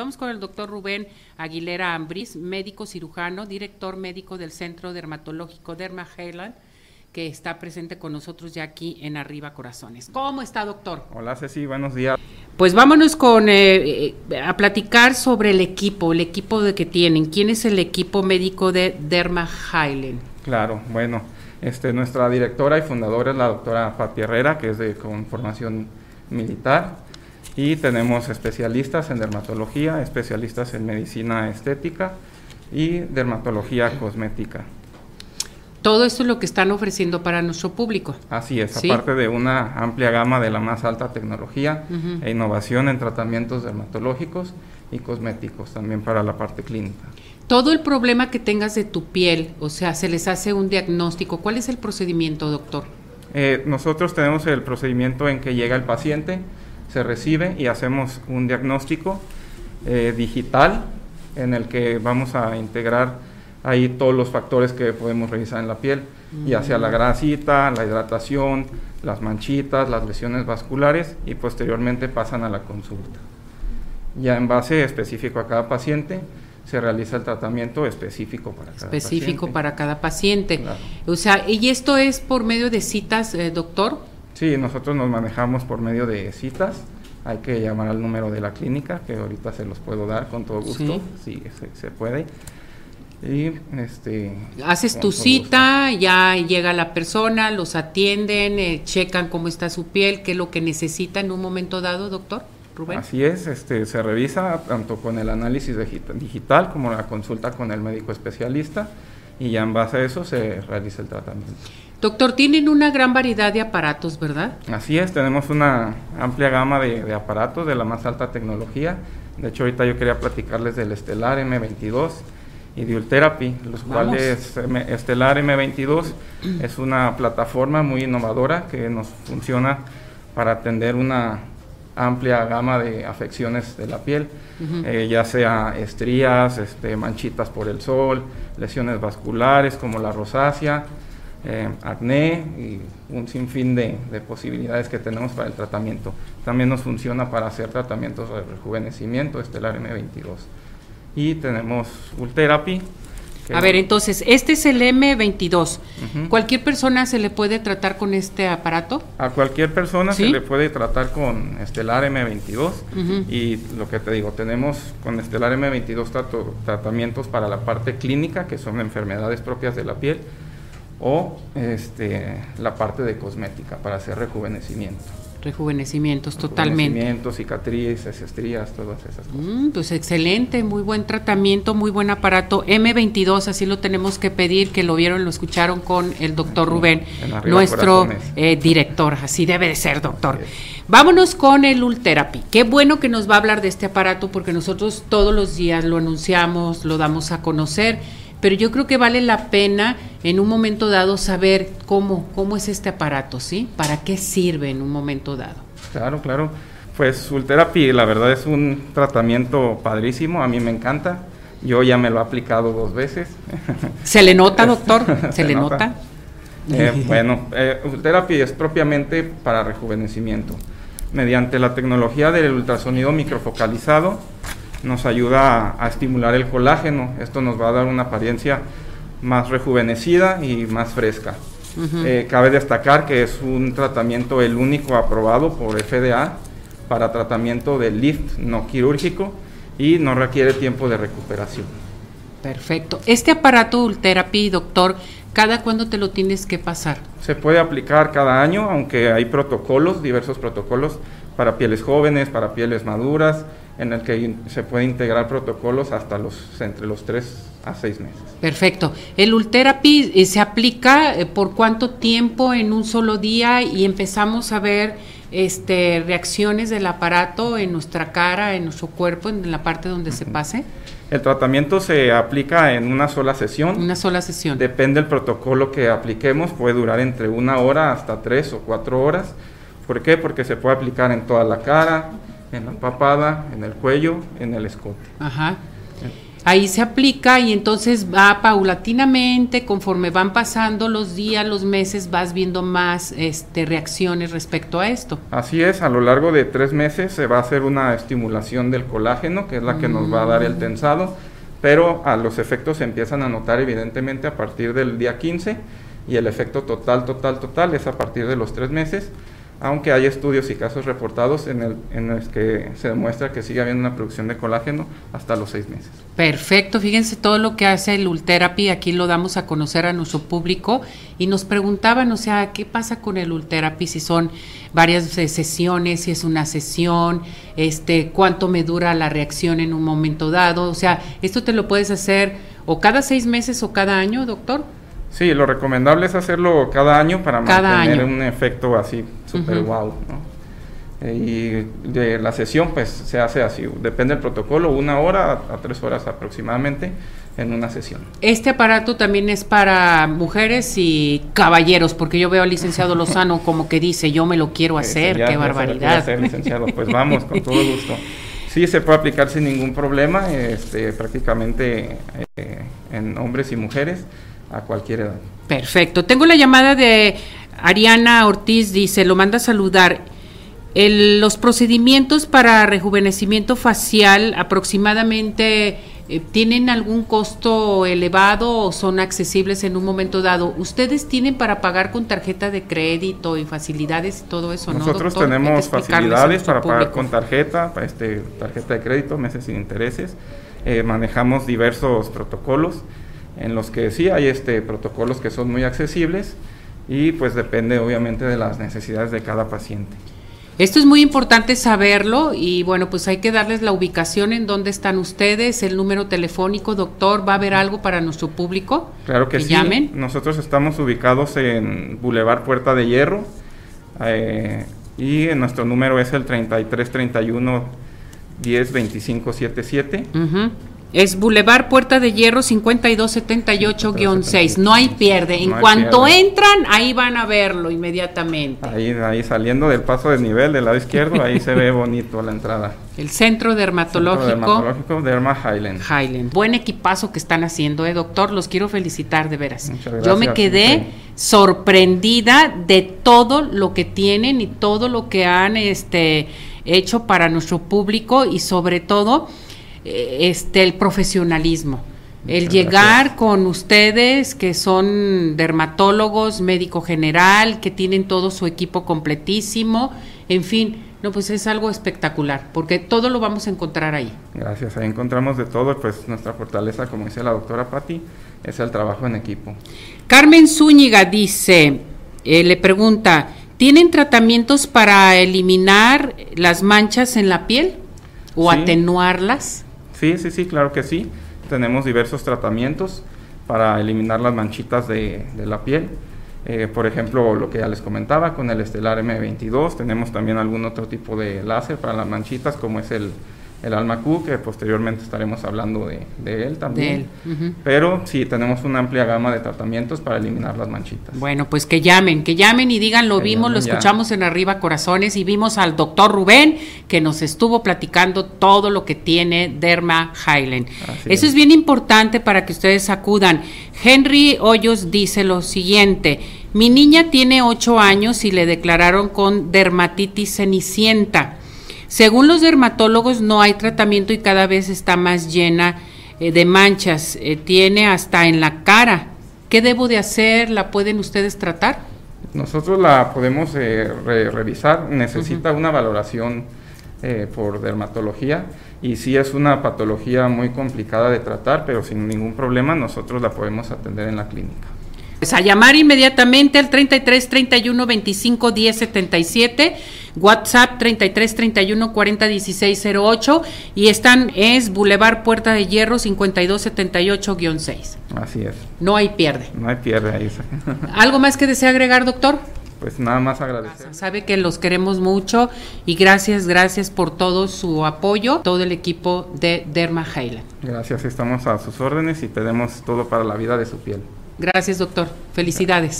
Vamos con el doctor Rubén Aguilera Ambris, médico cirujano, director médico del Centro Dermatológico Derma Highland, que está presente con nosotros ya aquí en Arriba Corazones. ¿Cómo está, doctor? Hola, Ceci, buenos días. Pues vámonos con eh, eh, a platicar sobre el equipo, el equipo de que tienen. ¿Quién es el equipo médico de Derma Highland? Claro, bueno, este, nuestra directora y fundadora es la doctora Pati Herrera, que es de con formación militar y tenemos especialistas en dermatología, especialistas en medicina estética y dermatología cosmética. Todo esto es lo que están ofreciendo para nuestro público. Así es, aparte de una amplia gama de la más alta tecnología e innovación en tratamientos dermatológicos y cosméticos, también para la parte clínica. Todo el problema que tengas de tu piel, o sea, se les hace un diagnóstico. ¿Cuál es el procedimiento, doctor? Eh, nosotros tenemos el procedimiento en que llega el paciente, se recibe y hacemos un diagnóstico eh, digital en el que vamos a integrar ahí todos los factores que podemos revisar en la piel, ya sea la mm. grasita, la hidratación, las manchitas, las lesiones vasculares y posteriormente pasan a la consulta. Ya en base específico a cada paciente se realiza el tratamiento específico para cada específico para cada paciente. O sea, ¿y esto es por medio de citas, eh, doctor? Sí, nosotros nos manejamos por medio de citas. Hay que llamar al número de la clínica, que ahorita se los puedo dar con todo gusto, sí, se, puede. Y este haces tu cita, ya llega la persona, los atienden, eh, checan cómo está su piel, qué es lo que necesita en un momento dado, doctor. Rubén. Así es, este se revisa tanto con el análisis digital como la consulta con el médico especialista y ya en base a eso se realiza el tratamiento. Doctor, tienen una gran variedad de aparatos, ¿verdad? Así es, tenemos una amplia gama de, aparatos de la más alta tecnología. De hecho, ahorita yo quería platicarles del Estelar M22 y de Ultherapy, los cuales Estelar M22 es una plataforma muy innovadora que nos funciona para atender una amplia gama de afecciones de la piel, eh, ya sea estrías, este, manchitas por el sol, lesiones vasculares como la rosácea, eh, acné y un sinfín de, de, posibilidades que tenemos para el tratamiento. También nos funciona para hacer tratamientos de rejuvenecimiento, estelar M22. Y tenemos Ultherapy. A ver, entonces, este es el M22. ¿Cualquier persona se le puede tratar con este aparato? A cualquier persona se le puede tratar con Estelar M22. Y lo que te digo, tenemos con Estelar M22 tratamientos para la parte clínica, que son enfermedades propias de la piel o este, la parte de cosmética para hacer rejuvenecimiento. Rejuvenecimientos, totalmente. Rejuvenecimientos, cicatrices, estrías, todas esas cosas. Mm, pues excelente, muy buen tratamiento, muy buen aparato. M22, así lo tenemos que pedir, que lo vieron, lo escucharon con el doctor Rubén, nuestro eh, director. Así debe de ser, doctor. Vámonos con el Ultherapy. Qué bueno que nos va a hablar de este aparato porque nosotros todos los días lo anunciamos, lo damos a conocer pero yo creo que vale la pena en un momento dado saber cómo, cómo es este aparato, ¿sí? ¿Para qué sirve en un momento dado? Claro, claro. Pues Ultherapy, la verdad es un tratamiento padrísimo, a mí me encanta. Yo ya me lo he aplicado dos veces. ¿Se le nota, doctor? ¿Se, le nota? Eh, bueno, eh, Ultherapy es propiamente para rejuvenecimiento. Mediante la tecnología del ultrasonido microfocalizado, nos ayuda a, estimular el colágeno. Esto nos va a dar una apariencia más rejuvenecida y más fresca. Eh, cabe destacar que es un tratamiento el único aprobado por FDA para tratamiento de lift no quirúrgico y no requiere tiempo de recuperación. Perfecto. Este aparato Ultherapy, doctor, ¿cada cuándo te lo tienes que pasar? Se puede aplicar cada año, aunque hay protocolos, diversos protocolos para pieles jóvenes, para pieles maduras, en el que se puede integrar protocolos hasta los entre los 3 a 6 meses. Perfecto. ¿El Ultherapy eh, se aplica eh, por cuánto tiempo en un solo día y empezamos a ver este, reacciones del aparato en nuestra cara, en nuestro cuerpo, en la parte donde se pase? El tratamiento se aplica en una sola sesión. Una sola sesión. Depende del protocolo que apliquemos, puede durar entre una hora hasta tres o cuatro horas. ¿Por qué? Porque se puede aplicar en toda la cara, en la papada, en el cuello, en el escote. Ajá. ahí se aplica y entonces va paulatinamente, conforme van pasando los días, los meses, vas viendo más este, reacciones respecto a esto. Así es, a lo largo de tres meses se va a hacer una estimulación del colágeno, que es la que nos va a dar el mm. tensado, pero a los efectos se empiezan a notar evidentemente a partir del día 15 y el efecto total, total, total es a partir de los tres meses aunque hay estudios y casos reportados en, el, en los que se demuestra que sigue habiendo una producción de colágeno hasta los seis meses. Perfecto, fíjense todo lo que hace el Ultherapy, aquí lo damos a conocer a nuestro público y nos preguntaban, o sea, ¿qué pasa con el Ultherapy si son varias sesiones, si es una sesión, este, cuánto me dura la reacción en un momento dado? O sea, esto te lo puedes hacer o cada seis meses o cada año, doctor. Sí, lo recomendable es hacerlo cada año para mantener un efecto así súper wow. Eh, y de la sesión pues se hace así, depende del protocolo, una hora a, tres horas aproximadamente en una sesión. Este aparato también es para mujeres y caballeros, porque yo veo al licenciado Lozano como que dice, yo me lo quiero hacer, qué barbaridad. Hacer, licenciado, pues vamos, con todo gusto. Sí, se puede aplicar sin ningún problema, este, prácticamente eh, en hombres y mujeres a cualquier edad. Perfecto. Tengo la llamada de Ariana Ortiz, dice, lo manda a saludar. los procedimientos para rejuvenecimiento facial aproximadamente eh, tienen algún costo elevado o son accesibles en un momento dado. ¿Ustedes tienen para pagar con tarjeta de crédito y facilidades y todo eso? Nosotros tenemos facilidades para pagar con tarjeta, este, tarjeta de crédito, meses sin intereses. Eh, manejamos diversos protocolos en los que sí hay este, protocolos que son muy accesibles y pues depende obviamente de las necesidades de cada paciente. Esto es muy importante saberlo y bueno, pues hay que darles la ubicación en dónde están ustedes, el número telefónico, doctor, ¿va a haber algo para nuestro público? Claro que, sí. Llamen? Nosotros estamos ubicados en Boulevard Puerta de Hierro eh, y nuestro número es el 3331 10 25 77. Es Boulevard Puerta de Hierro 5278-6. No hay pierde. En cuanto entran, ahí van a verlo inmediatamente. Ahí, ahí saliendo del paso de nivel del lado izquierdo, ahí se ve bonito la entrada. El Centro Dermatológico. Centro dermatológico Derma Highland. Highland. Buen equipazo que están haciendo, eh, doctor. Los quiero felicitar de veras. Yo me quedé sorprendida de todo lo que tienen y todo lo que han este, hecho para nuestro público y sobre todo este, el profesionalismo. El llegar con ustedes, que son dermatólogos, médico general, que tienen todo su equipo completísimo, en fin, no, pues es algo espectacular, porque todo lo vamos a encontrar ahí. Gracias, ahí encontramos de todo, pues nuestra fortaleza, como dice la doctora Patti, es el trabajo en equipo. Carmen Zúñiga dice, eh, le pregunta, ¿tienen tratamientos para eliminar las manchas en la piel o atenuarlas? Sí, sí, sí, claro que sí. Tenemos diversos tratamientos para eliminar las manchitas de, la piel. Eh, por ejemplo, lo que ya les comentaba con el Estelar M22, tenemos también algún otro tipo de láser para las manchitas, como es el el Alma Q, que posteriormente estaremos hablando de, él también. Pero sí, tenemos una amplia gama de tratamientos para eliminar las manchitas. Bueno, pues que llamen, que llamen y digan, lo vimos, lo escuchamos en Arriba Corazones y vimos al doctor Rubén que nos estuvo platicando todo lo que tiene Derma Highland. Eso es. es bien importante para que ustedes acudan. Henry Hoyos dice lo siguiente, mi niña tiene 8 años y le declararon con dermatitis cenicienta según los dermatólogos no hay tratamiento y cada vez está más llena eh, de manchas, eh, tiene hasta en la cara. ¿Qué debo de hacer? ¿La pueden ustedes tratar? Nosotros la podemos eh, revisar, necesita una valoración por dermatología y si es una patología muy complicada de tratar, pero sin ningún problema nosotros la podemos atender en la clínica. Pues a llamar inmediatamente al 33 31 25 10 77, WhatsApp 33 31 40 16 08 y están es Boulevard Puerta de Hierro 52 78-6. Así es. No hay pierde. No hay pierde ahí. ¿Algo más que desea agregar, doctor? Pues nada más agradecer. Sabe que los queremos mucho y gracias, gracias por todo su apoyo, todo el equipo de Derma Highland. Gracias, estamos a sus órdenes y tenemos todo para la vida de su piel. Gracias, doctor. Felicidades.